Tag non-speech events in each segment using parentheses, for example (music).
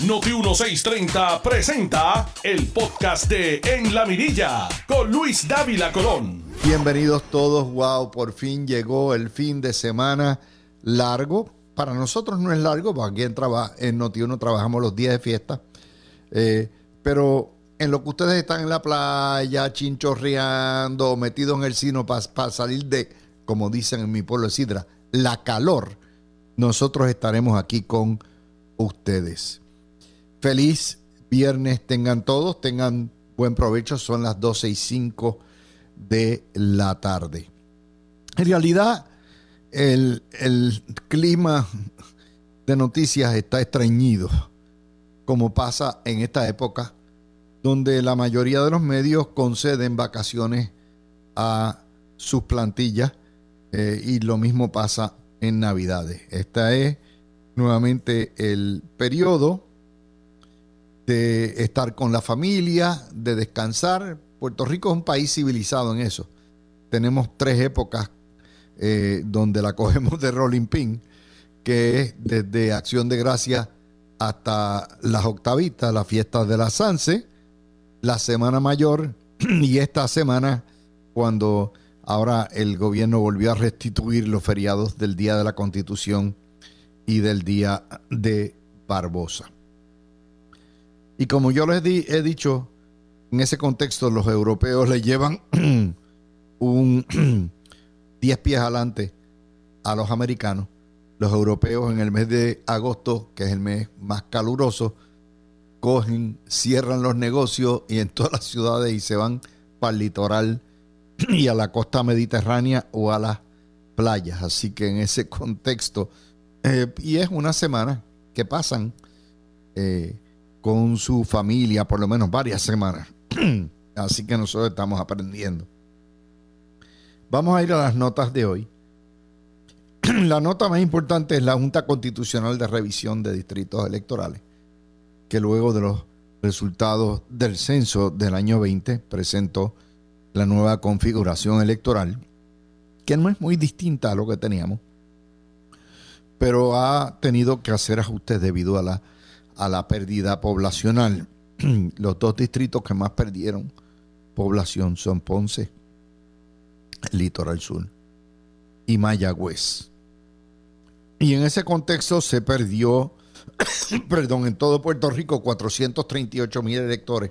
Noti 1630 presenta el podcast de En la Mirilla con Luis Dávila Colón. Bienvenidos todos, wow, por fin llegó el fin de semana largo. Para nosotros no es largo, porque aquí en, en Noti 1 trabajamos los días de fiesta. Eh, pero en lo que ustedes están en la playa, chinchorreando, metidos en el sino para salir de, como dicen en mi pueblo de Sidra, la calor, nosotros estaremos aquí con ustedes. Feliz viernes tengan todos, tengan buen provecho, son las 12 y 5 de la tarde. En realidad, el, el clima de noticias está estreñido, como pasa en esta época, donde la mayoría de los medios conceden vacaciones a sus plantillas eh, y lo mismo pasa en Navidades. Este es nuevamente el periodo de estar con la familia, de descansar. Puerto Rico es un país civilizado en eso. Tenemos tres épocas eh, donde la cogemos de rolling pin, que es desde Acción de Gracia hasta las octavitas, las fiestas de la Sanse, la Semana Mayor (clears throat) y esta semana cuando ahora el gobierno volvió a restituir los feriados del Día de la Constitución y del Día de Barbosa. Y como yo les he dicho, en ese contexto los europeos le llevan (clears throat) un (clears throat) 10 pies adelante a los americanos. Los europeos en el mes de agosto, que es el mes más caluroso, cogen, cierran los negocios y en todas las ciudades y se van para el litoral (clears throat) y a la costa mediterránea o a las playas. Así que en ese contexto, eh, y es una semana que pasan eh, con su familia, por lo menos varias semanas. (clears throat) Así que nosotros estamos aprendiendo. Vamos a ir a las notas de hoy. (clears throat) La nota más importante es la Junta Constitucional de Revisión de Distritos Electorales, que luego de los resultados del censo del año 20 presentó la nueva configuración electoral, que no es muy distinta a lo que teníamos, pero ha tenido que hacer ajustes debido a la, a la pérdida poblacional. (clears throat) Los dos distritos que más perdieron población son Ponce Litoral Sur y Mayagüez. Y en ese contexto se perdió, (clears throat) perdón, en todo Puerto Rico 438 mil electores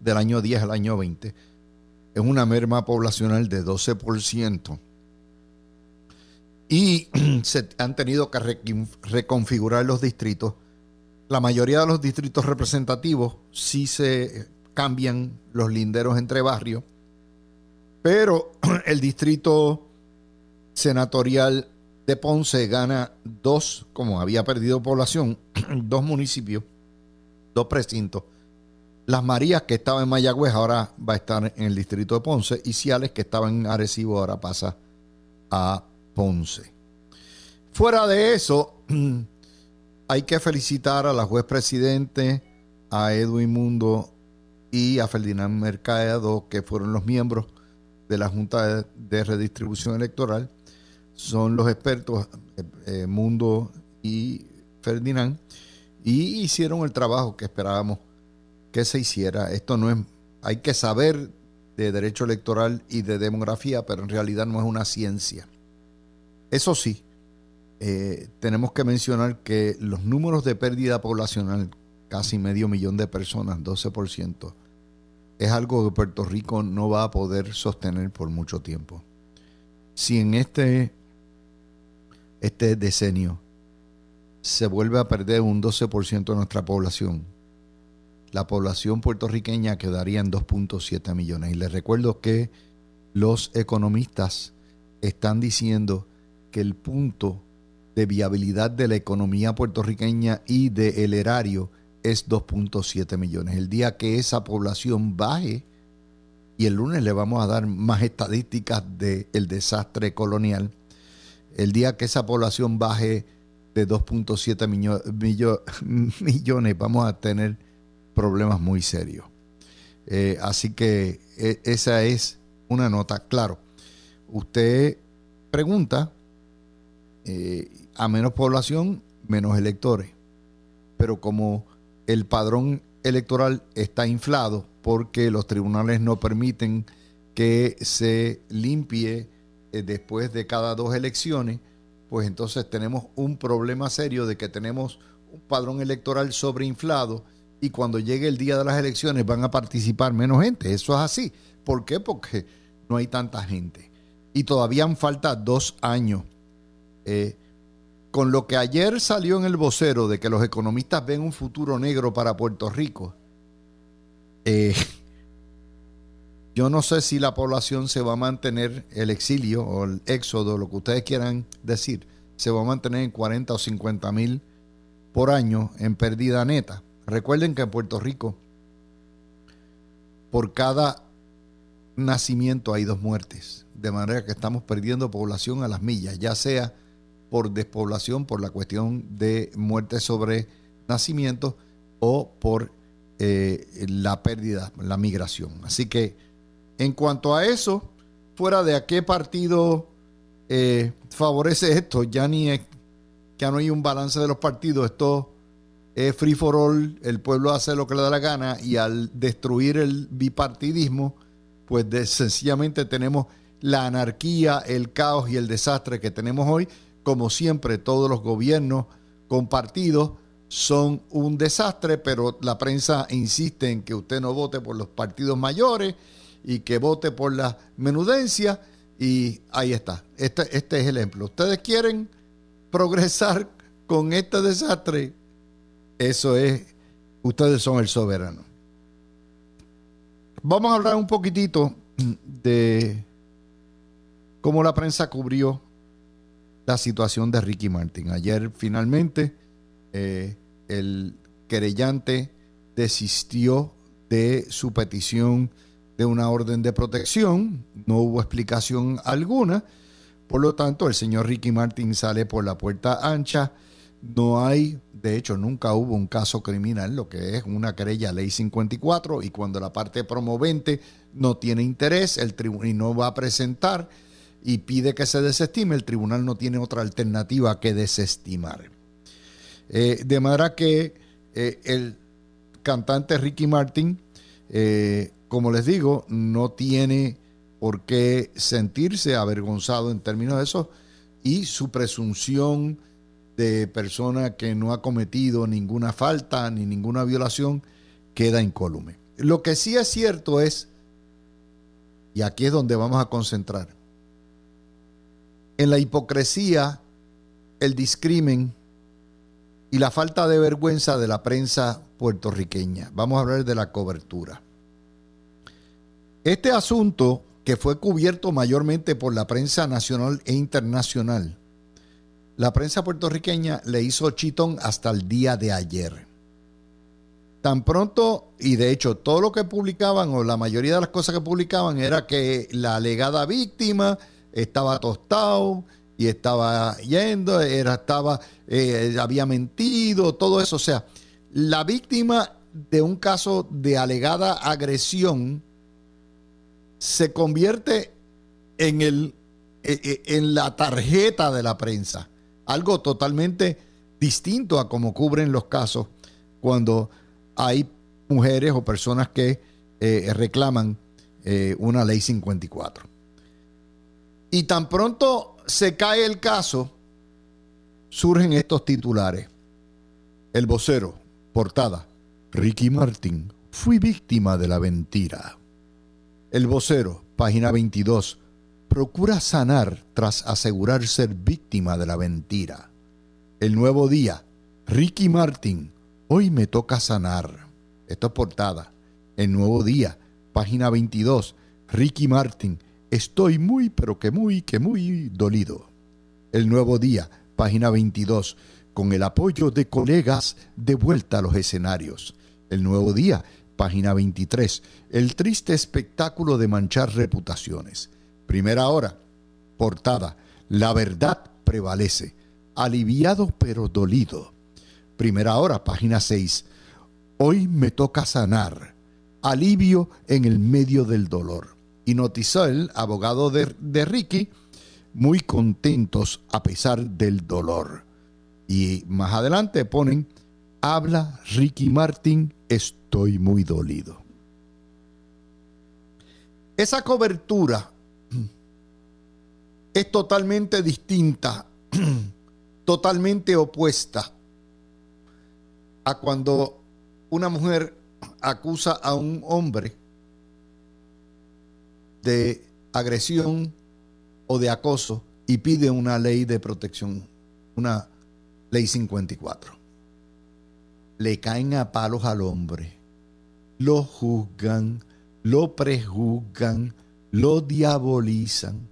del año 10 al año 20. Es una merma poblacional de 12%. Y (clears throat) se han tenido que reconfigurar los distritos. La mayoría de los distritos representativos sí se cambian los linderos entre barrios pero (clears throat) el distrito senatorial de Ponce gana dos, como había perdido población, (clears throat) dos municipios, dos precintos. Las Marías, que estaba en Mayagüez, ahora va a estar en el distrito de Ponce. Y Ciales, que estaba en Arecibo, ahora pasa a Ponce. Fuera de eso, (clears throat) hay que felicitar a la juez presidente, a Edwin Mundo y a Ferdinand Mercado, que fueron los miembros de la Junta de, Redistribución Electoral son los expertos eh, eh, Mundo y Ferdinand y hicieron el trabajo que esperábamos que se hiciera. Esto no es, hay que saber de derecho electoral y de demografía, pero en realidad no es una ciencia. Eso sí, eh, tenemos que mencionar que los números de pérdida poblacional, casi medio millón de personas, 12%, es algo que Puerto Rico no va a poder sostener por mucho tiempo. Si en este, este decenio se vuelve a perder un 12% de nuestra población, la población puertorriqueña quedaría en 2.7 millones. Y les recuerdo que los economistas están diciendo que el punto de viabilidad de la economía puertorriqueña y del erario es 2.7 millones. El día que esa población baje, y el lunes le vamos a dar más estadísticas del desastre colonial, el día que esa población baje de 2.7 (laughs) millones, vamos a tener problemas muy serios. Eh, así que e, esa es una nota. Claro, usted pregunta, eh, a menos población, menos electores pero como el padrón electoral está inflado porque los tribunales no permiten que se limpie eh, después de cada dos elecciones, pues entonces tenemos un problema serio de que tenemos un padrón electoral sobreinflado y cuando llegue el día de las elecciones van a participar menos gente. Eso es así. ¿Por qué? Porque no hay tanta gente. Y todavía falta dos años. Eh, con lo que ayer salió en el vocero de que los economistas ven un futuro negro para Puerto Rico, eh, (laughs) yo no sé si la población se va a mantener, el exilio o el éxodo, lo que ustedes quieran decir, se va a mantener en 40 o 50 mil por año en pérdida neta. Recuerden que en Puerto Rico, por cada nacimiento hay dos muertes, de manera que estamos perdiendo población a las millas, ya sea por despoblación, por la cuestión de muerte sobre nacimiento o por eh, la pérdida, la migración. Así que en cuanto a eso, fuera de a qué partido eh, favorece esto, ya ni es, ya no hay un balance de los partidos, esto es free for all, el pueblo hace lo que le da la gana y al destruir el bipartidismo, pues sencillamente tenemos la anarquía, el caos y el desastre que tenemos hoy, como siempre, todos los gobiernos compartidos son un desastre, pero la prensa insiste en que usted no vote por los partidos mayores y que vote por la menudencia. Y ahí está. Este, este es el ejemplo. Ustedes quieren progresar con este desastre. Eso es, ustedes son el soberano. Vamos a hablar un poquitito de cómo la prensa cubrió la situación de Ricky Martin. Ayer finalmente eh, el querellante desistió de su petición de una orden de protección, no hubo explicación alguna, por lo tanto el señor Ricky Martin sale por la puerta ancha, no hay, de hecho nunca hubo un caso criminal, lo que es una querella ley 54 y cuando la parte promovente no tiene interés el tribunal no va a presentar y pide que se desestime, el tribunal no tiene otra alternativa que desestimar. Eh, de manera que eh, el cantante Ricky Martin, eh, como les digo, no tiene por qué sentirse avergonzado en términos de eso y su presunción de persona que no ha cometido ninguna falta ni ninguna violación queda incólume. Lo que sí es cierto es, y aquí es donde vamos a concentrar, en la hipocresía, el discrimen y la falta de vergüenza de la prensa puertorriqueña. Vamos a hablar de la cobertura. Este asunto, que fue cubierto mayormente por la prensa nacional e internacional, la prensa puertorriqueña le hizo chitón hasta el día de ayer. Tan pronto, y de hecho todo lo que publicaban, o la mayoría de las cosas que publicaban, era que la alegada víctima estaba tostado y estaba yendo, era, estaba, eh, había mentido, todo eso. O sea, la víctima de un caso de alegada agresión se convierte en, el, e, e, en la tarjeta de la prensa. Algo totalmente distinto a como cubren los casos cuando hay mujeres o personas que eh, reclaman eh, una ley 54. Y tan pronto se cae el caso, surgen estos titulares. El vocero, portada. Ricky Martin, fui víctima de la mentira. El vocero, página 22. Procura sanar tras asegurar ser víctima de la mentira. El nuevo día. Ricky Martin, hoy me toca sanar. Esto es portada. El nuevo día, página 22. Ricky Martin, Estoy muy, pero que muy, que muy dolido. El nuevo día, página 22, con el apoyo de colegas de vuelta a los escenarios. El nuevo día, página 23, el triste espectáculo de manchar reputaciones. Primera hora, portada, la verdad prevalece, aliviado pero dolido. Primera hora, página 6, hoy me toca sanar, alivio en el medio del dolor y el abogado de, de Ricky, muy contentos a pesar del dolor. Y más adelante ponen habla Ricky Martin, estoy muy dolido. Esa cobertura (clears throat) es totalmente distinta, (clears throat) totalmente opuesta a cuando una mujer acusa a un hombre de agresión o de acoso y pide una ley de protección, una ley 54. Le caen a palos al hombre, lo juzgan, lo prejuzgan, lo diabolizan.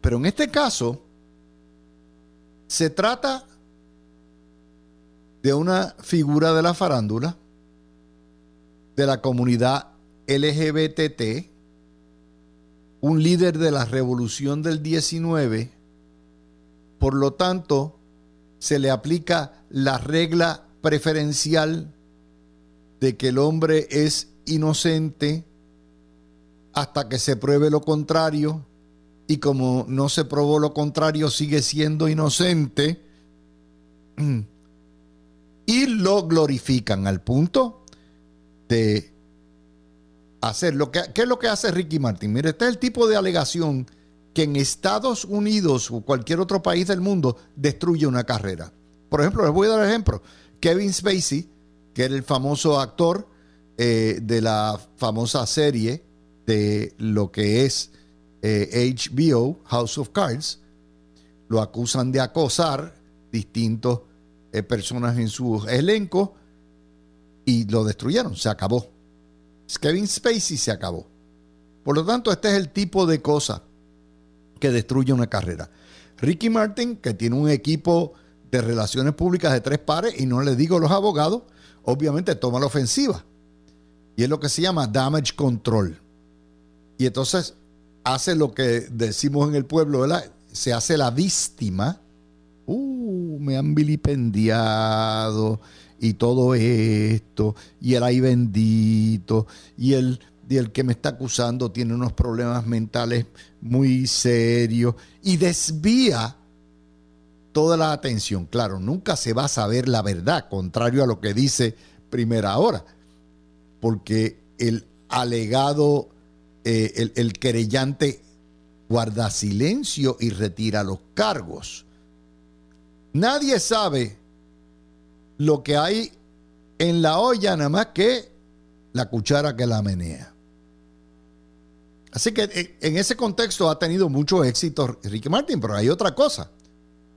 Pero en este caso, se trata de una figura de la farándula, de la comunidad LGBT, un líder de la revolución del 19, por lo tanto, se le aplica la regla preferencial de que el hombre es inocente hasta que se pruebe lo contrario y como no se probó lo contrario sigue siendo inocente (clears throat) y lo glorifican al punto de hacer lo que ¿qué es lo que hace Ricky Martin? Mire, este es el tipo de alegación que en Estados Unidos o cualquier otro país del mundo destruye una carrera. Por ejemplo, les voy a dar ejemplo. Kevin Spacey, que era el famoso actor eh, de la famosa serie de lo que es HBO, eh, House of Cards, lo acusan de acosar distintos eh, personas en su elenco y lo destruyeron, se acabó. Kevin Spacey se acabó. Por lo tanto, este es el tipo de cosa que destruye una carrera. Ricky Martin, que tiene un equipo de relaciones públicas de tres pares, y no le digo los abogados, obviamente toma la ofensiva. Y es lo que se llama damage control. Y entonces hace lo que decimos en el pueblo. Se hace la víctima. Uh, me han vilipendiado y todo esto, y el ay bendito, y el, el que me está acusando tiene unos problemas mentales muy serios, y desvía toda la atención. Claro, nunca se va a saber la verdad, contrario a lo que dice primera hora, porque el alegado eh, el, el querellante guarda silencio y retira los cargos. Nadie sabe lo que hay en la olla nada más que la cuchara que la menea. Así que eh, en ese contexto ha tenido mucho éxito Ricky Martin, pero hay otra cosa.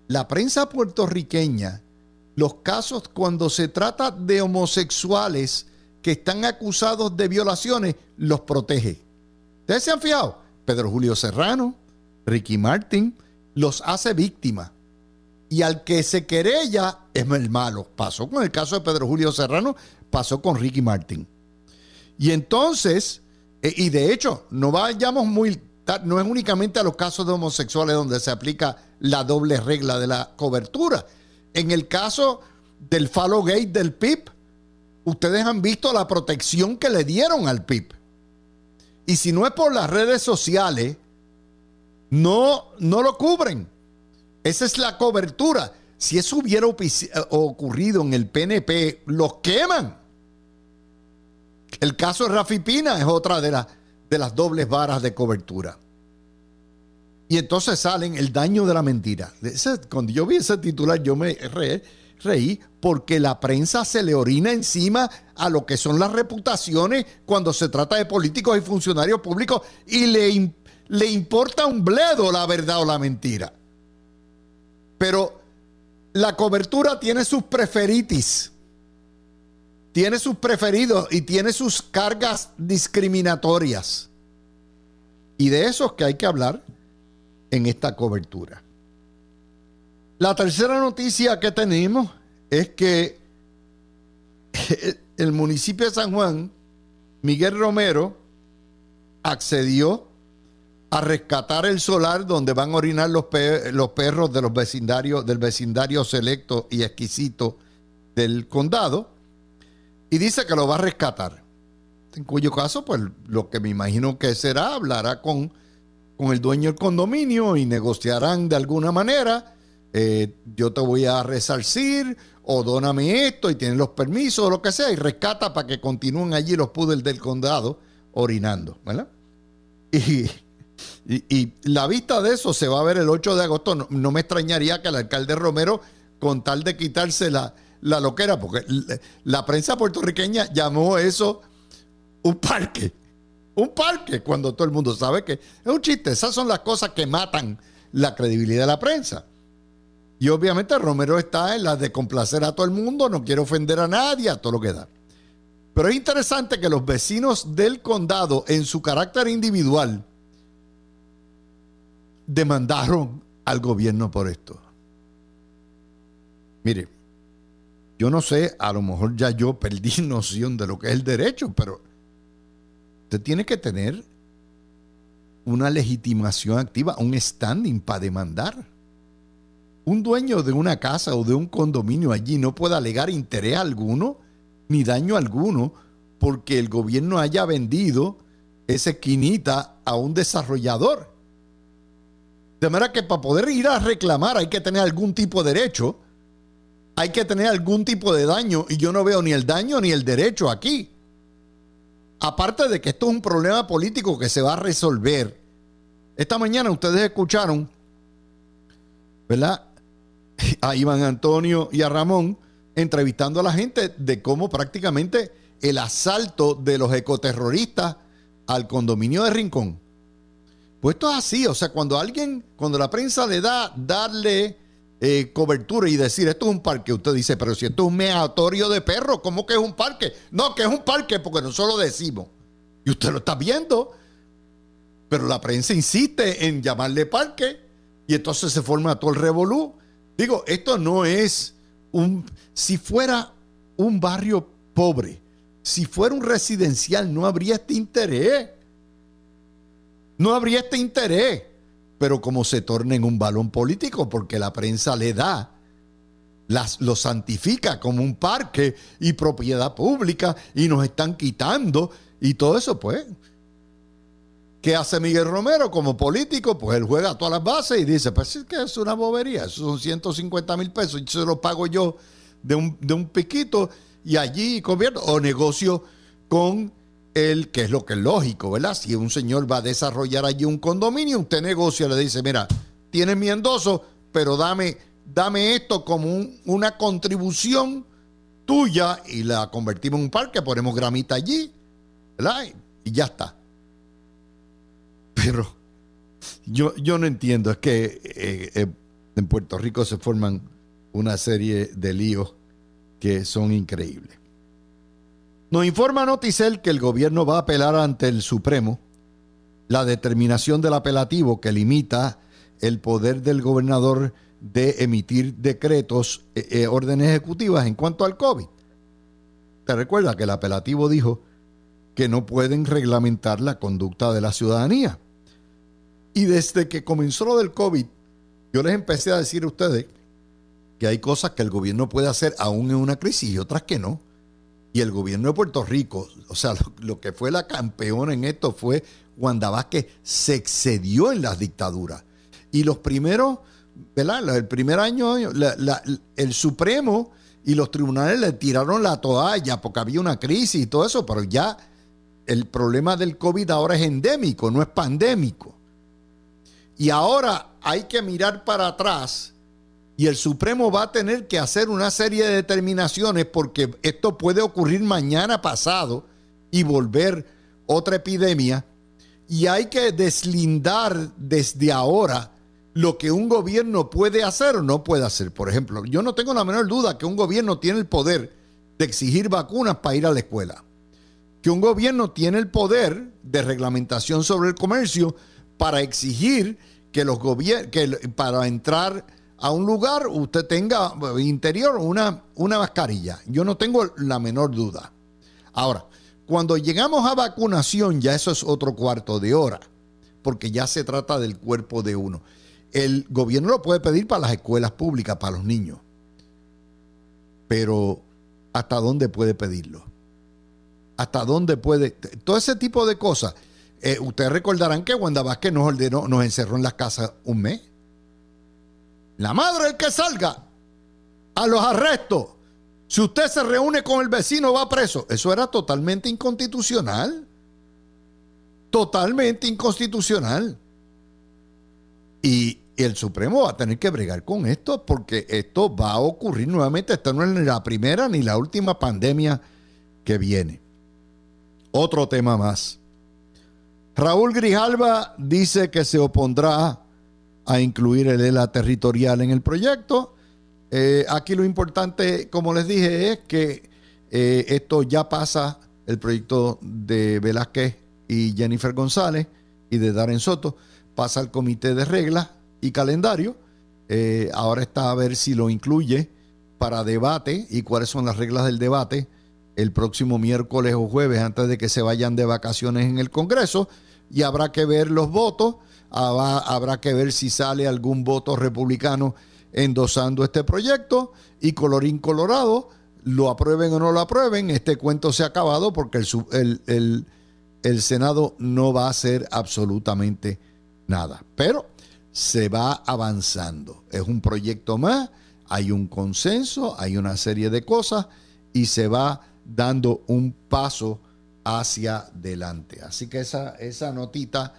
La prensa puertorriqueña, los casos cuando se trata de homosexuales que están acusados de violaciones, los protege. ¿Ustedes se han fijado? Pedro Julio Serrano, Ricky Martin, los hace víctimas. Y al que se querella es el malo. Pasó con el caso de Pedro Julio Serrano, pasó con Ricky Martin. Y entonces, e, y de hecho, no vayamos muy, no es únicamente a los casos de homosexuales donde se aplica la doble regla de la cobertura. En el caso del Follow Gate del PIB, ustedes han visto la protección que le dieron al PIB. Y si no es por las redes sociales, no, no lo cubren. Esa es la cobertura. Si eso hubiera ocurrido en el PNP, los queman. El caso de Rafi Pina es otra de, las dobles varas de cobertura. Y entonces salen el daño de la mentira. cuando yo vi ese titular, yo me reí porque la prensa se le orina encima a lo que son las reputaciones cuando se trata de políticos y funcionarios públicos y le importa un bledo la verdad o la mentira. Pero la cobertura tiene sus preferitis, tiene sus preferidos y tiene sus cargas discriminatorias. Y de eso es que hay que hablar en esta cobertura. La tercera noticia que tenemos es que (laughs) el municipio de San Juan, Miguel Romero, accedió a rescatar el solar donde van a orinar los, perros de los vecindarios, del vecindario selecto y exquisito del condado, y dice que lo va a rescatar. En cuyo caso, pues lo que me imagino que será, hablará con, con el dueño del condominio y negociarán de alguna manera eh, yo te voy a resarcir o dóname esto y tienen los permisos o lo que sea y rescata para que continúen allí los poodles del condado orinando, ¿verdad? Y, y, la vista de eso se va a ver el 8 de agosto. No, me extrañaría que el alcalde Romero, con tal de quitarse la, la loquera, porque la prensa puertorriqueña llamó eso un parque. Un parque, cuando todo el mundo sabe que es un chiste. Esas son las cosas que matan la credibilidad de la prensa. Y obviamente Romero está en la de complacer a todo el mundo, no quiere ofender a nadie, a todo lo que da. Pero es interesante que los vecinos del condado, en su carácter individual, demandaron al gobierno por esto. Mire, yo no sé, a lo mejor ya yo perdí (laughs) noción de lo que es el derecho, pero usted tiene que tener una legitimación activa, un standing para demandar. Un dueño de una casa o de un condominio allí no puede alegar interés alguno ni daño alguno porque el gobierno haya vendido esa esquinita a un desarrollador. De manera que para poder ir a reclamar hay que tener algún tipo de derecho, hay que tener algún tipo de daño y yo no veo ni el daño ni el derecho aquí. Aparte de que esto es un problema político que se va a resolver. Esta mañana ustedes escucharon, ¿verdad? (laughs) A Iván Antonio y a Ramón entrevistando a la gente de cómo prácticamente el asalto de los ecoterroristas al condominio de Rincón pues esto es así, o sea, cuando alguien, cuando la prensa le da darle eh, cobertura y decir esto es un parque, usted dice, pero si esto es un meatorio de perros, ¿cómo que es un parque? No, que es un parque porque nosotros lo decimos. Y usted lo está viendo, pero la prensa insiste en llamarle parque y entonces se forma todo el revolú. Digo, esto no es un, si fuera un barrio pobre, si fuera un residencial, no habría este interés no habría este interés. Pero como se torna en un balón político, porque la prensa le da, las, lo santifica como un parque y propiedad pública y nos están quitando y todo eso, pues. ¿Qué hace Miguel Romero como político? Pues él juega a todas las bases y dice, pues es que es una bobería, eso son 150 mil pesos y se lo pago yo de un, de un piquito y allí convierto o negocio con el, que es lo que es lógico, ¿verdad? Si un señor va a desarrollar allí un condominio, usted negocia, le dice, mira, tienes mi endoso, pero dame, dame esto como una contribución tuya y la convertimos en un parque, ponemos gramita allí, ¿verdad? Y ya está. Pero yo, yo no entiendo, es que eh, eh, en Puerto Rico se forman una serie de líos que son increíbles. Nos informa Noticel que el gobierno va a apelar ante el Supremo la determinación del apelativo que limita el poder del gobernador de emitir decretos, eh, eh, órdenes ejecutivas en cuanto al COVID. Te recuerda que el apelativo dijo que no pueden reglamentar la conducta de la ciudadanía. Y desde que comenzó lo del COVID, yo les empecé a decir a ustedes que hay cosas que el gobierno puede hacer aún en una crisis y otras que no. Y el gobierno de Puerto Rico, o sea, (laughs) lo, que fue la campeona en esto fue Wanda Vázquez, se excedió en las dictaduras. Y los primeros, ¿verdad? El primer año, el Supremo y los tribunales le tiraron la toalla porque había una crisis y todo eso, pero ya el problema del COVID ahora es endémico, no es pandémico. Y ahora hay que mirar para atrás y el Supremo va a tener que hacer una serie de determinaciones porque esto puede ocurrir mañana pasado y volver otra epidemia. Y hay que deslindar desde ahora lo que un gobierno puede hacer o no puede hacer. Por ejemplo, yo no tengo la menor duda que un gobierno tiene el poder de exigir vacunas para ir a la escuela. Que un gobierno tiene el poder de reglamentación sobre el comercio para exigir que los gobiernos, para entrar a un lugar, usted tenga eh, interior una, una mascarilla. Yo no tengo la menor duda. Ahora, cuando llegamos a vacunación, ya eso es otro cuarto de hora, porque ya se trata del cuerpo de uno. El gobierno lo puede pedir para las escuelas públicas, para los niños. Pero, ¿hasta dónde puede pedirlo? ¿Hasta dónde puede? Todo ese tipo de cosas. Eh, ustedes recordarán que Wanda Vázquez nos ordenó, nos encerró en las casas un mes la madre el que salga a los arrestos. Si usted se reúne con el vecino va preso. Eso era totalmente inconstitucional. Totalmente inconstitucional. Y el Supremo va a tener que bregar con esto porque esto va a ocurrir nuevamente. Esta no es ni la primera ni la última pandemia que viene. Otro tema más. Raúl Grijalva dice que se opondrá a incluir el ELA territorial en el proyecto. Eh, aquí lo importante, como les dije, es que eh, esto ya pasa el proyecto de Velázquez y Jennifer González y de Darren Soto, pasa al comité de reglas y calendario. Eh, ahora está a ver si lo incluye para debate y cuáles son las reglas del debate el próximo miércoles o jueves antes de que se vayan de vacaciones en el Congreso y habrá que ver los votos, habrá, que ver si sale algún voto republicano endosando este proyecto y colorín colorado, lo aprueben o no lo aprueben, este cuento se ha acabado porque el, Senado no va a hacer absolutamente nada. Pero se va avanzando. Es un proyecto más, hay un consenso, hay una serie de cosas y se va dando un paso hacia adelante. Así que esa, esa notita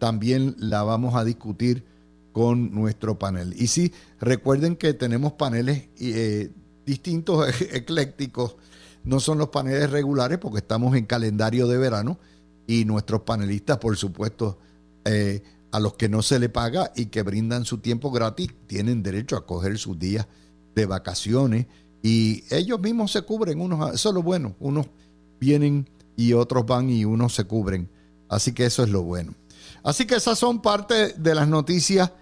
también la vamos a discutir con nuestro panel. Y sí, recuerden que tenemos paneles eh, distintos, (laughs) eclécticos. No son los paneles regulares porque estamos en calendario de verano y nuestros panelistas, por supuesto, eh, a los que no se le paga y que brindan su tiempo gratis, tienen derecho a coger sus días de vacaciones y ellos mismos se cubren, unos, eso es lo bueno, unos vienen y otros van y unos se cubren. Así que eso es lo bueno. Así que esas son parte de las noticias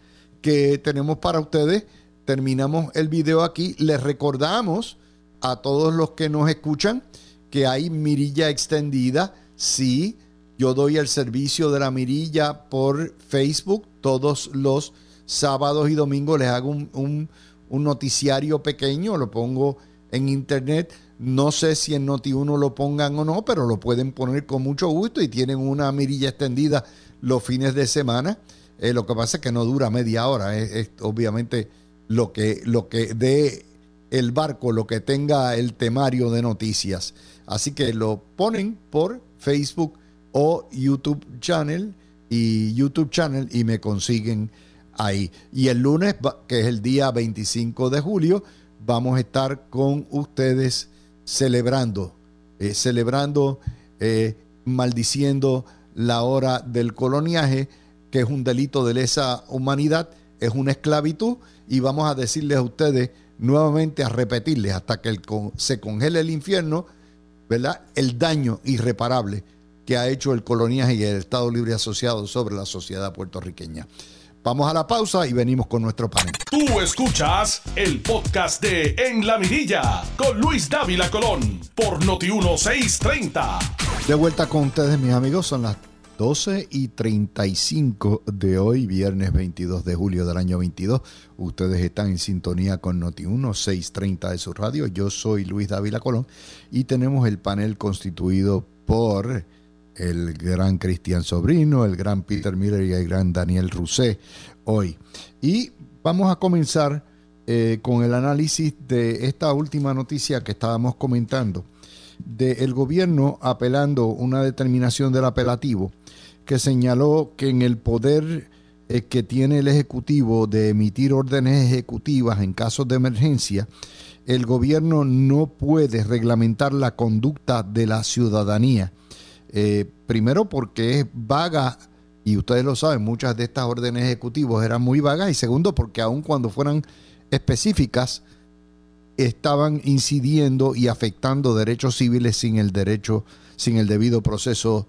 que tenemos para ustedes. Terminamos el video aquí. Les recordamos a todos los que nos escuchan que hay mirilla extendida. Sí, yo doy el servicio de la mirilla por Facebook todos los sábados y domingos. Les hago un, un noticiario pequeño, lo pongo en internet. No sé si en Noti1 lo pongan o no, pero lo pueden poner con mucho gusto y tienen una mirilla extendida los fines de semana. Eh, lo que pasa es que no dura media hora. Es, obviamente lo que, lo que dé el barco, lo que tenga el temario de noticias. Así que lo ponen por Facebook o YouTube Channel y YouTube Channel y me consiguen ahí. Y el lunes, que es el día 25 de julio, vamos a estar con ustedes celebrando, eh, celebrando, eh, maldiciendo la hora del coloniaje, que es un delito de lesa humanidad, es una esclavitud, y vamos a decirles a ustedes nuevamente, a repetirles hasta que se congele el infierno, ¿verdad? El daño irreparable que ha hecho el coloniaje y el Estado Libre Asociado sobre la sociedad puertorriqueña. Vamos a la pausa y venimos con nuestro panel. Tú escuchas el podcast de En la Mirilla con Luis Dávila Colón por Noti 1630. De vuelta con ustedes, mis amigos, son las 12 y 35 de hoy, viernes 22 de julio del año 22. Ustedes están en sintonía con Noti 1630 de su radio. Yo soy Luis Dávila Colón y tenemos el panel constituido por el gran Cristian Sobrino, el gran Peter Miller y el gran Daniel Rousset hoy. Y vamos a comenzar eh, con el análisis de esta última noticia que estábamos comentando, del gobierno apelando una determinación del apelativo que señaló que en el poder eh, que tiene el Ejecutivo de emitir órdenes ejecutivas en casos de emergencia, el gobierno no puede reglamentar la conducta de la ciudadanía eh, primero porque es vaga, y ustedes lo saben, muchas de estas órdenes ejecutivas eran muy vagas, y segundo porque aun cuando fueran específicas, estaban incidiendo y afectando derechos civiles sin el derecho, sin el debido proceso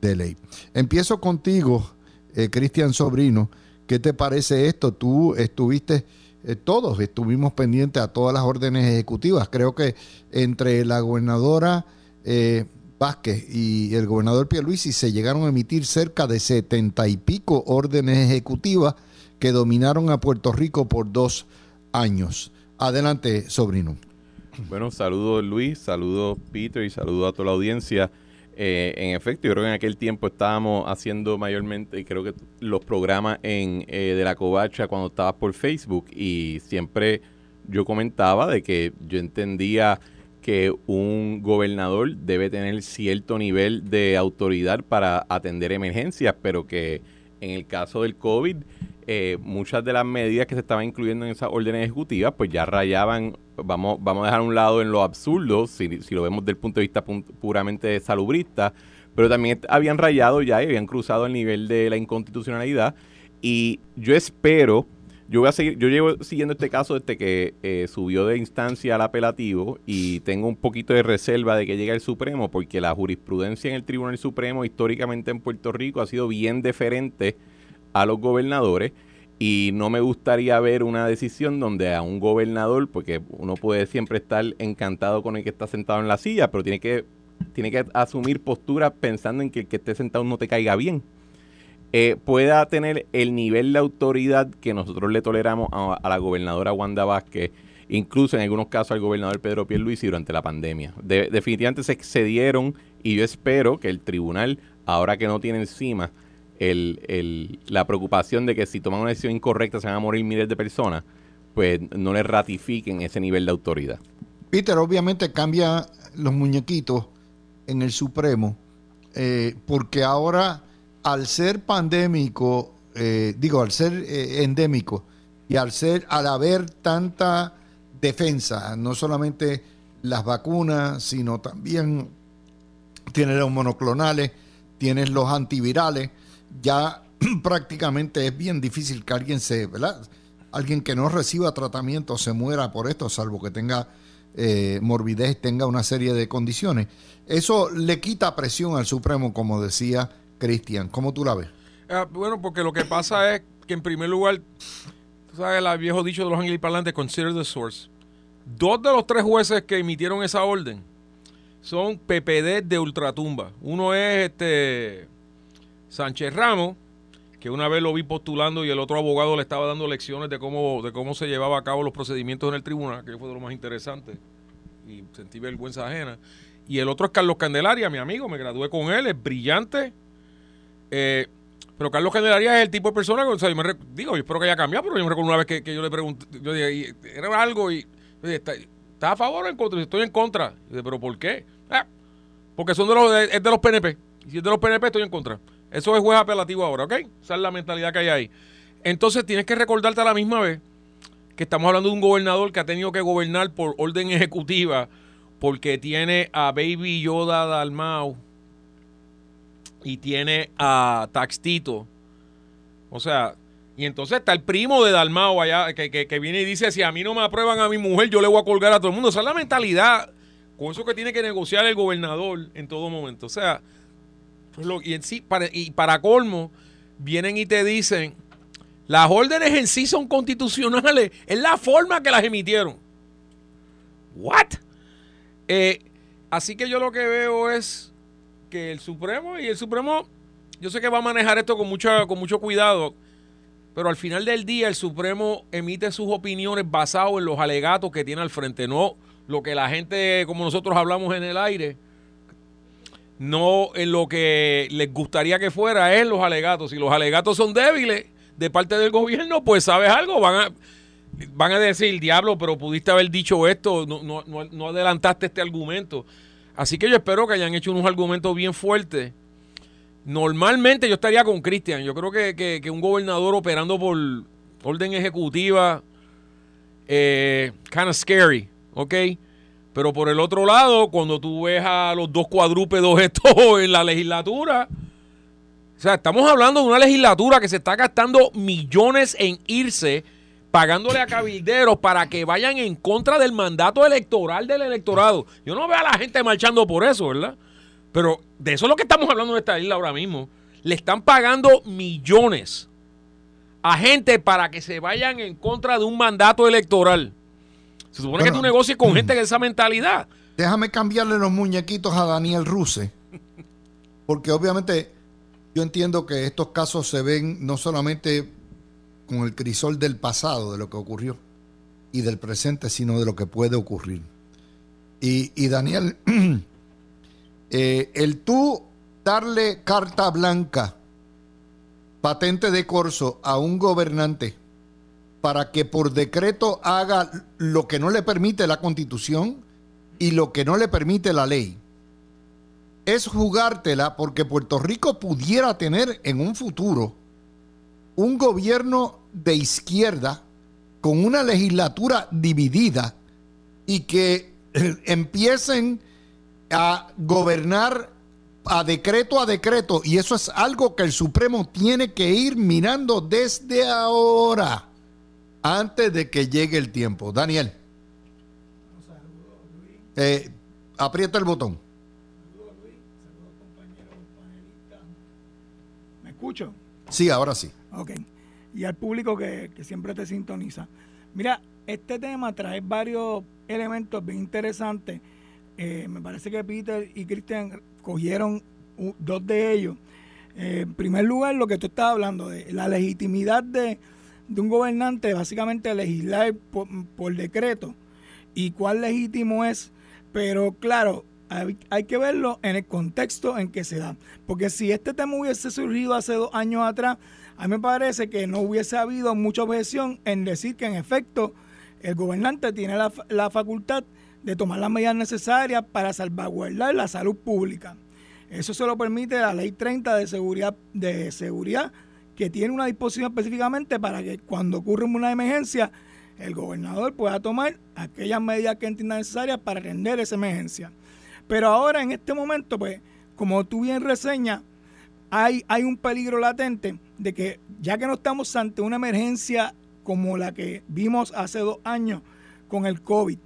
de ley. Empiezo contigo, eh, Cristian Sobrino. ¿Qué te parece esto? Tú estuviste, eh, todos estuvimos pendientes a todas las órdenes ejecutivas. Creo que entre la gobernadora Vázquez y el gobernador Pierluisi se llegaron a emitir cerca de setenta y pico órdenes ejecutivas que dominaron a Puerto Rico por dos años. Adelante, sobrino. Bueno, saludos Luis, saludos Peter y saludos a toda la audiencia. Eh, en efecto, yo creo que en aquel tiempo estábamos haciendo mayormente, creo que los programas en, eh, de la covacha cuando estabas por Facebook y siempre yo comentaba de que yo entendía que un gobernador debe tener cierto nivel de autoridad para atender emergencias, pero que en el caso del COVID, eh, muchas de las medidas que se estaban incluyendo en esas órdenes ejecutivas, pues ya rayaban, vamos, vamos a dejar a un lado en lo absurdo, si, si lo vemos desde el punto de vista puramente salubrista, pero también habían rayado ya y habían cruzado el nivel de la inconstitucionalidad. Y yo espero yo voy a seguir, yo llevo siguiendo este caso desde que eh, subió de instancia al apelativo y tengo un poquito de reserva de que llegue al Supremo porque la jurisprudencia en el Tribunal Supremo históricamente en Puerto Rico ha sido bien deferente a los gobernadores y no me gustaría ver una decisión donde a un gobernador, porque uno puede siempre estar encantado con el que está sentado en la silla, pero tiene que, tiene que asumir postura pensando en que el que esté sentado no te caiga bien eh, pueda tener el nivel de autoridad que nosotros le toleramos a, la gobernadora Wanda Vázquez, incluso en algunos casos al gobernador Pedro Pierluisi durante la pandemia. definitivamente se excedieron y yo espero que el tribunal, ahora que no tiene encima el, la preocupación de que si toman una decisión incorrecta se van a morir miles de personas, pues no le ratifiquen ese nivel de autoridad. Peter, obviamente cambia los muñequitos en el Supremo, eh, porque ahora al ser pandémico, eh, digo, al ser eh, endémico y al ser, al haber tanta defensa, no solamente las vacunas, sino también tienes los monoclonales, tienes los antivirales, ya (clears throat) prácticamente es bien difícil que alguien se, ¿verdad? Alguien que no reciba tratamiento se muera por esto, salvo que tenga eh, morbidez, tenga una serie de condiciones. Eso le quita presión al Supremo, como decía Cristian. ¿Cómo tú la ves? Ah, bueno, porque lo que pasa es que en primer lugar, tú sabes el viejo dicho de los angloparlantes, consider the source. Dos de los tres jueces que emitieron esa orden son PPD de ultratumba. Uno es este Sánchez Ramos, que una vez lo vi postulando y el otro abogado le estaba dando lecciones de cómo, de cómo se llevaba a cabo los procedimientos en el tribunal, que fue de lo más interesante. Y sentí vergüenza ajena. Y el otro es Carlos Candelaria, mi amigo, me gradué con él, es brillante, eh, pero Carlos Candelaria es el tipo de persona que, o sea, yo me digo, yo espero que haya cambiado, pero yo me recuerdo una vez que, yo le pregunté, yo dije, era algo y, ¿está, ¿está, a favor o en contra? Estoy en contra. pero ¿por qué? Ah, porque son de los, es de los PNP. Y si es de los PNP, estoy en contra. Eso es juez apelativo ahora, ¿ok? Esa es la mentalidad que hay ahí. Entonces tienes que recordarte a la misma vez que estamos hablando de un gobernador que ha tenido que gobernar por orden ejecutiva porque tiene a Baby Yoda Dalmau y tiene a Taxtito. O sea, y entonces está el primo de Dalmao allá que, que, viene y dice, si a mí no me aprueban a mi mujer, yo le voy a colgar a todo el mundo. Esa es la mentalidad con eso que tiene que negociar el gobernador en todo momento. O sea, y, en sí, para, y para colmo, vienen y te dicen, las órdenes en sí son constitucionales, es la forma que las emitieron. ¿What? Eh, así que yo lo que veo es que el Supremo y el Supremo, yo sé que va a manejar esto con, mucha, con mucho cuidado, pero al final del día el Supremo emite sus opiniones basadas en los alegatos que tiene al frente, no lo que la gente, como nosotros hablamos en el aire, no en lo que les gustaría que fuera, es los alegatos. Si los alegatos son débiles de parte del gobierno, pues sabes algo, van a, van a decir, diablo, pero pudiste haber dicho esto, no, no, no adelantaste este argumento. Así que yo espero que hayan hecho unos argumentos bien fuertes. Normalmente yo estaría con Cristian. Yo creo que, un gobernador operando por orden ejecutiva, eh, kind of scary, ¿ok? Pero por el otro lado, cuando tú ves a los dos cuadrúpedos (laughs) estos en la legislatura, o sea, estamos hablando de una legislatura que se está gastando millones en irse pagándole a cabilderos para que vayan en contra del mandato electoral del electorado. Yo no veo a la gente marchando por eso, ¿verdad? Pero de eso es lo que estamos hablando en esta isla ahora mismo. Le están pagando millones a gente para que se vayan en contra de un mandato electoral. Se supone que tú negocies con gente de (clears throat) esa mentalidad. Déjame cambiarle los muñequitos a Daniel Ruse. Porque obviamente yo entiendo que estos casos se ven no solamente con el crisol del pasado, de lo que ocurrió, y del presente, sino de lo que puede ocurrir. Y, Daniel, (clears throat) eh, el tú darle carta blanca, patente de corso a un gobernante para que por decreto haga lo que no le permite la constitución y lo que no le permite la ley, es jugártela porque Puerto Rico pudiera tener en un futuro un gobierno de izquierda con una legislatura dividida y que eh, empiecen a gobernar a decreto a decreto y eso es algo que el Supremo tiene que ir mirando desde ahora antes de que llegue el tiempo. Daniel, eh, aprieta el botón. ¿Me escucho? Sí, ahora sí. Ok. Y al público que, que siempre te sintoniza. Mira, este tema trae varios elementos bien interesantes. Eh, me parece que Peter y Christian cogieron dos de ellos. Eh, en primer lugar, lo que tú estabas hablando de la legitimidad de, de un gobernante, básicamente legislar por, por decreto y cuál legítimo es. Pero claro, hay, hay que verlo en el contexto en que se da. Porque si este tema hubiese surgido hace dos años atrás, a mí me parece que no hubiese habido mucha objeción en decir que en efecto el gobernante tiene la, la facultad de tomar las medidas necesarias para salvaguardar la salud pública. Eso se lo permite la ley 30 de seguridad, de seguridad que tiene una disposición específicamente para que cuando ocurre una emergencia, el gobernador pueda tomar aquellas medidas que entienda necesarias para atender esa emergencia. Pero ahora, en este momento, pues, como tú bien reseñas, hay, un peligro latente de que ya que no estamos ante una emergencia como la que vimos hace dos años con el COVID,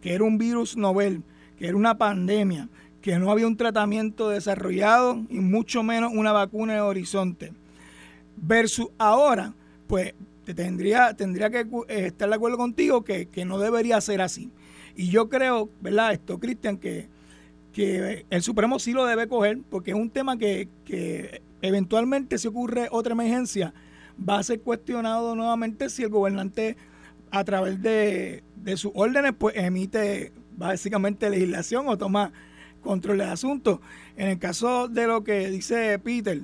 que era un virus novel, que era una pandemia, que no había un tratamiento desarrollado y mucho menos una vacuna el horizonte, versus ahora, pues te tendría, tendría que eh, estar de acuerdo contigo que, que no debería ser así. Y yo creo, ¿verdad? Esto, Cristian, que que el Supremo sí lo debe coger porque es un tema que, que eventualmente si ocurre otra emergencia va a ser cuestionado nuevamente si el gobernante a través de, de sus órdenes pues emite básicamente legislación o toma control del asunto. En el caso de lo que dice Peter,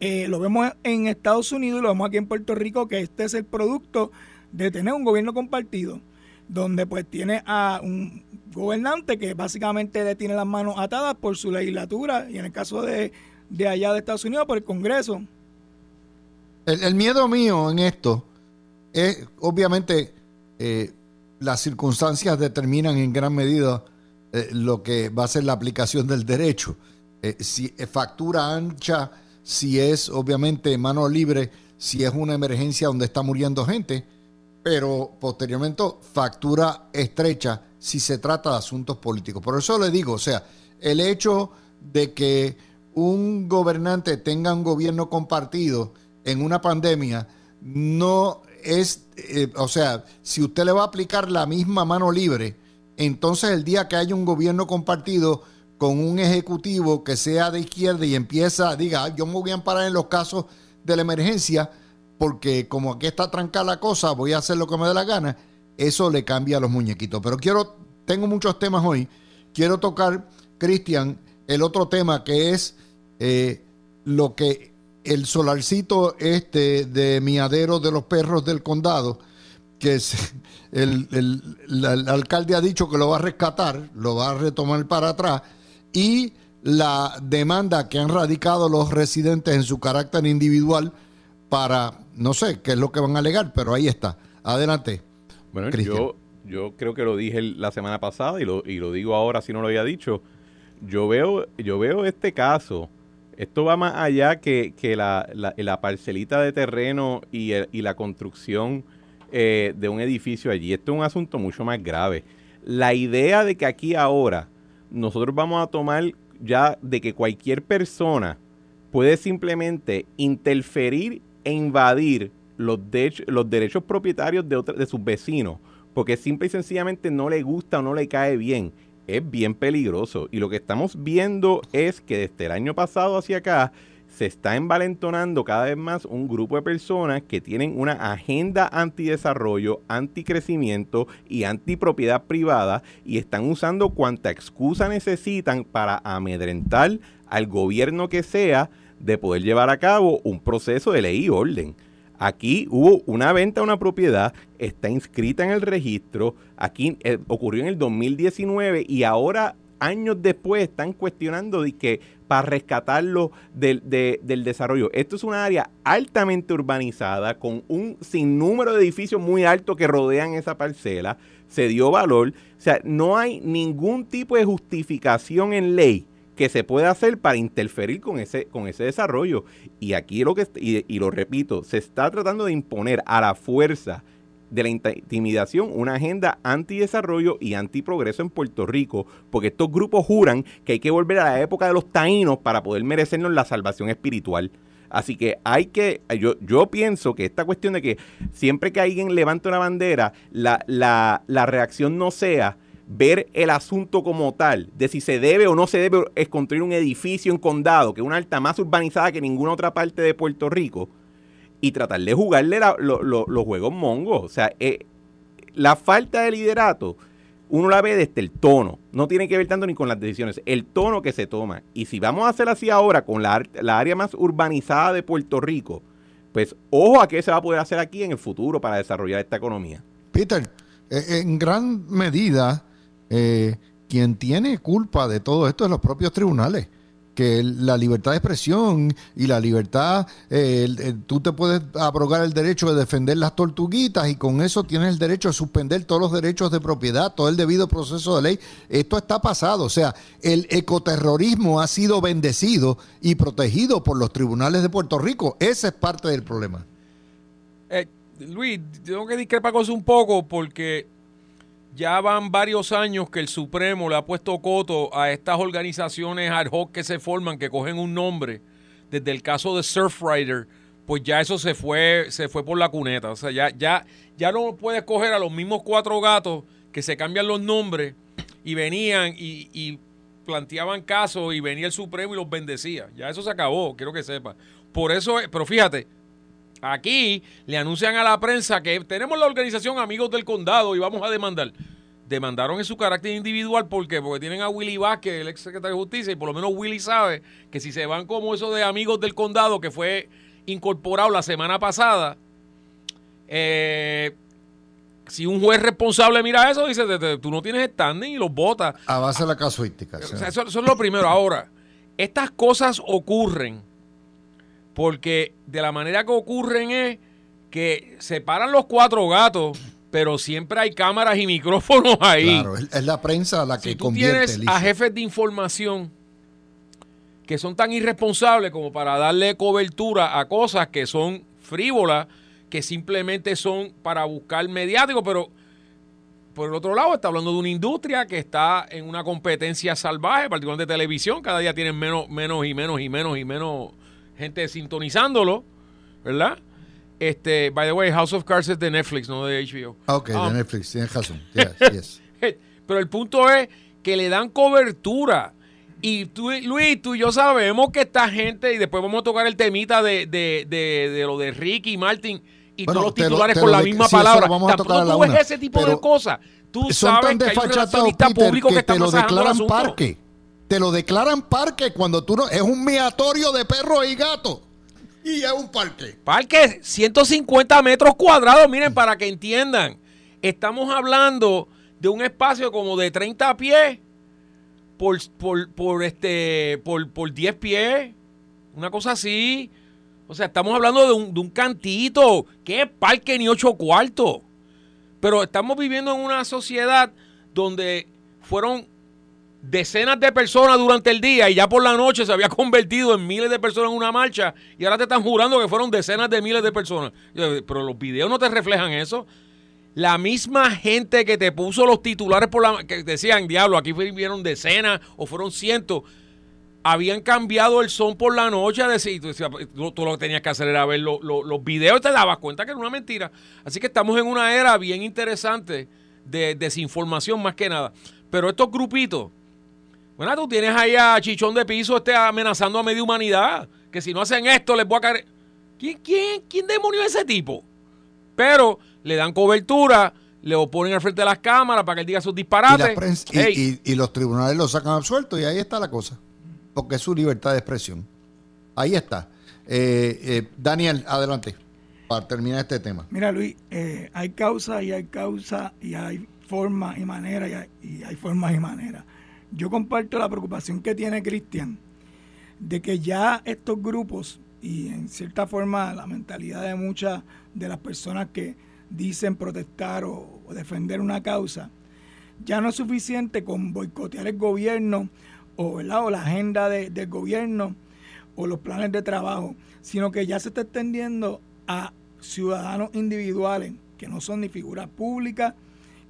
eh, lo vemos en Estados Unidos y lo vemos aquí en Puerto Rico que este es el producto de tener un gobierno compartido donde pues tiene a un gobernante que básicamente le tiene las manos atadas por su legislatura y en el caso de, de allá de Estados Unidos por el Congreso. El, miedo mío en esto es, obviamente, eh, las circunstancias determinan en gran medida eh, lo que va a ser la aplicación del derecho. Eh, si factura ancha, si es obviamente mano libre, si es una emergencia donde está muriendo gente, pero posteriormente factura estrecha si se trata de asuntos políticos. Por eso le digo, o sea, el hecho de que un gobernante tenga un gobierno compartido en una pandemia no es, eh, o sea, si usted le va a aplicar la misma mano libre, entonces el día que haya un gobierno compartido con un ejecutivo que sea de izquierda y empieza, diga, yo me voy a amparar en los casos de la emergencia, porque como aquí está trancada la cosa, voy a hacer lo que me dé la gana, eso le cambia a los muñequitos. Pero quiero, tengo muchos temas hoy, quiero tocar, Cristian, el otro tema que es eh, lo que el solarcito este de miadero de los perros del condado, que es, (laughs) el, el- el alcalde ha dicho que lo va a rescatar, lo va a retomar para atrás, y la demanda que han radicado los residentes en su carácter individual para, no sé qué es lo que van a alegar, pero ahí está. Adelante. Bueno, yo, yo creo que lo dije la semana pasada y lo, y lo digo ahora si no lo había dicho. Yo veo, yo veo este caso. Esto va más allá que, que la, la- la parcelita de terreno y, el- y la construcción eh, de un edificio allí. Esto es un asunto mucho más grave. La idea de que aquí ahora nosotros vamos a tomar ya de que cualquier persona puede simplemente interferir e invadir los, los derechos propietarios de, otra- de sus vecinos, porque simple y sencillamente no le gusta o no le cae bien, es bien peligroso. Y lo que estamos viendo es que desde el año pasado hacia acá, se está envalentonando cada vez más un grupo de personas que tienen una agenda antidesarrollo, anticrecimiento y antipropiedad privada y están usando cuanta excusa necesitan para amedrentar al gobierno que sea de poder llevar a cabo un proceso de ley y orden. Aquí hubo una venta a una propiedad, está inscrita en el registro, aquí eh, ocurrió en el 2019 y ahora años después están cuestionando de que para rescatarlo del, del desarrollo. Esto es una área altamente urbanizada con un sinnúmero de edificios muy altos que rodean esa parcela. Se dio valor. O sea, no hay ningún tipo de justificación en ley que se pueda hacer para interferir con ese, con ese desarrollo. Y aquí lo que, y, y lo repito, se está tratando de imponer a la fuerza de la intimidación una agenda antidesarrollo y antiprogreso en Puerto Rico, porque estos grupos juran que hay que volver a la época de los taínos para poder merecernos la salvación espiritual. Así que hay que, yo, yo pienso que esta cuestión de que siempre que alguien levanta una bandera, la, la, la reacción no sea ver el asunto como tal, de si se debe o no se debe construir un edificio en condado, que es una alta más urbanizada que ninguna otra parte de Puerto Rico, y tratar de jugarle los juegos mongos. O sea, eh, la falta de liderato, uno la ve desde el tono. No tiene que ver tanto ni con las decisiones, el tono que se toma. Y si vamos a hacer así ahora con la, la área más urbanizada de Puerto Rico, pues ojo a qué se va a poder hacer aquí en el futuro para desarrollar esta economía. Peter, eh, en gran medida, eh, quien tiene culpa de todo esto es los propios tribunales que la libertad de expresión y la libertad, eh, tú te puedes abrogar el derecho de defender las tortuguitas y con eso tienes el derecho de suspender todos los derechos de propiedad, todo el debido proceso de ley. Esto está pasado, o sea, el ecoterrorismo ha sido bendecido y protegido por los tribunales de Puerto Rico. Ese es parte del problema. Eh, Luis, tengo que discrepar un poco porque ya van varios años que el Supremo le ha puesto coto a estas organizaciones ad hoc que se forman, que cogen un nombre. Desde el caso de Surfrider, pues ya eso se fue, se fue por la cuneta. O sea, ya, ya, ya no puedes coger a los mismos cuatro gatos que se cambian los nombres y venían y, y planteaban casos y venía el Supremo y los bendecía. Ya eso se acabó, quiero que sepa. Por eso, pero fíjate, Aquí le anuncian a la prensa que tenemos la organización Amigos del Condado y vamos a demandar. Demandaron en su carácter individual porque porque tienen a Willy Vázquez, el ex secretario de Justicia, y por lo menos Willy sabe que si se van como eso de Amigos del Condado, que fue incorporado la semana pasada, eh, si un juez responsable mira eso, dice, tú no tienes standing y los vota. A base de la casuística. eso es lo primero. Ahora, estas cosas ocurren porque de la manera que ocurren es que se paran los cuatro gatos, pero siempre hay cámaras y micrófonos (laughs) ahí. Claro, es la prensa la que si tú tienes a jefes de información que son tan irresponsables como para darle cobertura a cosas que son frívolas, que simplemente son para buscar mediático, pero por el otro lado está hablando de una industria que está en una competencia salvaje, particularmente de televisión, cada día tienen menos, menos y menos y menos y menos gente sintonizándolo, ¿verdad? Este, by the way, House of Cards es de Netflix, no de HBO. Ah, ok, de um, Netflix, tienes razón. (laughs) Pero el punto es que le dan cobertura. Y tú, Luis, tú y yo sabemos que esta gente, y después vamos a tocar el temita de, de, de, lo de Ricky y Martin y todos los titulares con la misma palabra. Vamos a tocar tú ves ese tipo de cosas. Tú sabes que hay un relacionista público que, que está te lo declaran parque te lo declaran parque cuando tú no. Es un miatorio de perros y gatos. Y es un parque. Parque, 150 metros cuadrados. Miren, para que entiendan. Estamos hablando de un espacio como de 30 pies por, por, este, por, por 10 pies. Una cosa así. O sea, estamos hablando de un, de un cantito. ¿Qué parque ni ocho cuartos? Pero estamos viviendo en una sociedad donde fueron decenas de personas durante el día y ya por la noche se había (laughs) convertido en miles de personas en una marcha y ahora te están jurando que fueron decenas de miles de personas. Pero los videos no te reflejan eso. La misma gente que te puso los titulares por la que decían, diablo, aquí vieron decenas o fueron cientos, habían cambiado el son por la noche a tú, lo que tenías que hacer era ver los videos te dabas cuenta que era una mentira. Así que estamos en una era bien interesante de desinformación más que nada. Pero estos grupitos Bueno, tú tienes ahí a Chichón de Piso este amenazando a media humanidad. Que si no hacen esto, les voy a caer. ¿Quién, quién, quién demonió ese tipo? Pero le dan cobertura, le oponen al frente de las cámaras para que él diga sus disparates. prensa- y- Ey, y- y los tribunales lo sacan absuelto y ahí está la cosa. Porque es su libertad de expresión. Ahí está. Eh, eh, Daniel, adelante. Para terminar este tema. Mira, Luis, eh, hay causa y hay causa y hay formas y maneras y hay, y hay formas y maneras. Yo comparto la preocupación que tiene Cristian de que ya estos grupos y en cierta forma la mentalidad de muchas de las personas que dicen protestar o, defender una causa, ya no es suficiente con boicotear el gobierno o, o la agenda de- del gobierno o los planes de trabajo, sino que ya se está extendiendo a ciudadanos individuales que no son ni figuras públicas,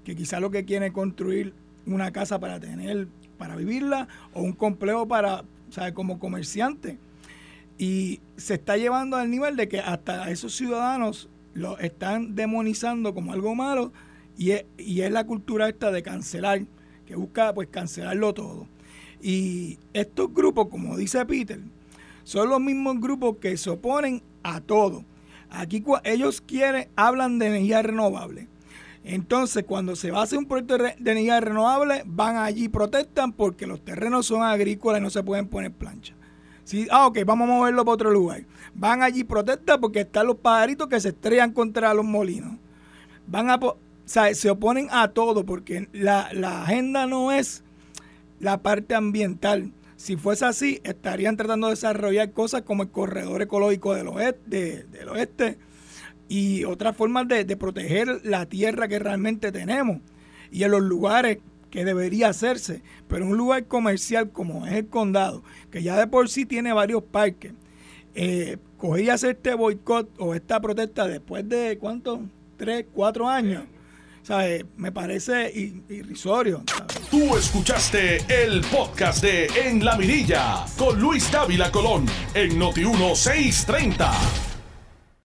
que quizás lo que quieren es construir una casa para tener, para vivirla, o un complejo para, ¿sabes? como comerciante. Y se está llevando al nivel de que hasta esos ciudadanos lo están demonizando como algo malo y es, y es la cultura esta de cancelar, que busca pues cancelarlo todo. Y estos grupos, como dice Peter, son los mismos grupos que se oponen a todo. Aquí ellos quieren, hablan de energía renovable. Entonces, cuando se va a hacer un proyecto de, energía renovable, van allí y protestan porque los terrenos son agrícolas y no se pueden poner plancha. Sí, ah, ok, vamos a moverlo para otro lugar. Van allí y protestan porque están los pajaritos que se estrellan contra los molinos. Van a, o sea, se oponen a todo porque la, la agenda no es la parte ambiental. Si fuese así, estarían tratando de desarrollar cosas como el corredor ecológico del oeste, de- del oeste y otras formas de, proteger la tierra que realmente tenemos y en los lugares que debería hacerse. Pero un lugar comercial como es el condado, que ya de por sí tiene varios parques, eh, coger y hacer este boicot o esta protesta después de cuántos, tres, cuatro años, ¿sabes? me parece irrisorio. Tú escuchaste el podcast de En la Mirilla con Luis Dávila Colón en Noti 1630.